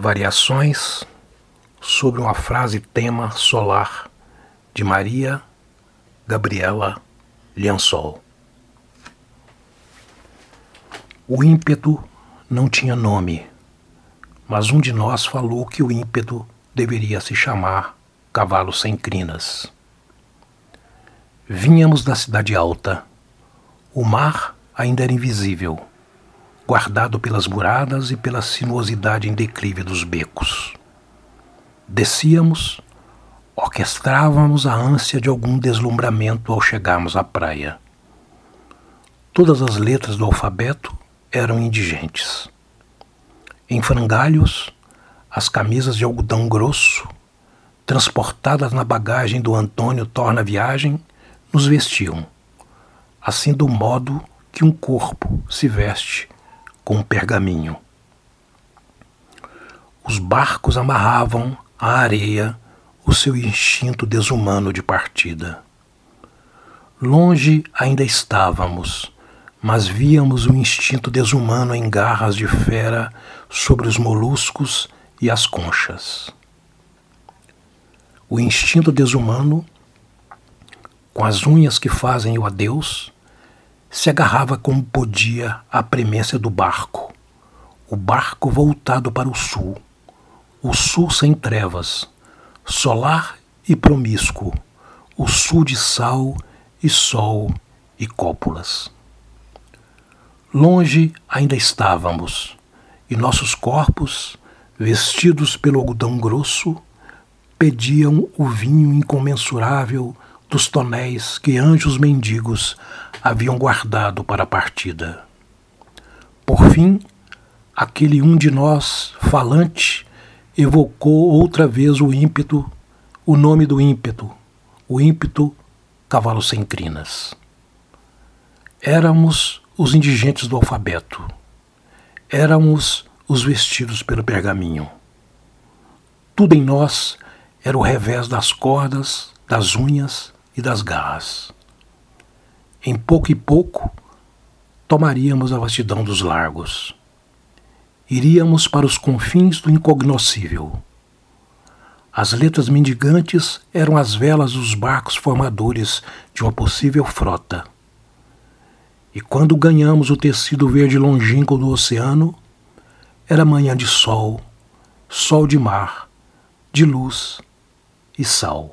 Variações sobre uma frase tema solar de Maria Gabriela Liansol. O ímpeto não tinha nome, mas um de nós falou que o ímpeto deveria se chamar Cavalo Sem Crinas. Vínhamos da Cidade Alta. O mar ainda era invisível, guardado pelas muradas e pela sinuosidade em declive dos becos. Descíamos, orquestrávamos a ânsia de algum deslumbramento ao chegarmos à praia. Todas as letras do alfabeto eram indigentes. Em frangalhos, as camisas de algodão grosso, transportadas na bagagem do Antônio Torna Viagem, nos vestiam, assim do modo que um corpo se veste com um pergaminho. Os barcos amarravam à areia o seu instinto desumano de partida. Longe ainda estávamos, mas víamos o instinto desumano em garras de fera sobre os moluscos e as conchas. O instinto desumano, com as unhas que fazem o adeus, se agarrava como podia à premência do barco, o barco voltado para o sul, o sul sem trevas, solar e promíscuo, o sul de sal e sol e cópulas. Longe ainda estávamos, e nossos corpos, vestidos pelo algodão grosso, pediam o vinho incomensurável dos tonéis que anjos mendigos haviam guardado para a partida. Por fim, aquele um de nós, falante, evocou outra vez o ímpeto, o nome do ímpeto, o ímpeto cavalo sem crinas. Éramos os indigentes do alfabeto. Éramos os vestidos pelo pergaminho. Tudo em nós era o revés das cordas, das unhas e das garras. Em pouco e pouco, tomaríamos a vastidão dos largos. Iríamos para os confins do incognoscível. As letras mendigantes eram as velas dos barcos formadores de uma possível frota. E quando ganhamos o tecido verde longínquo do oceano, era manhã de sol, sol de mar, de luz e sal.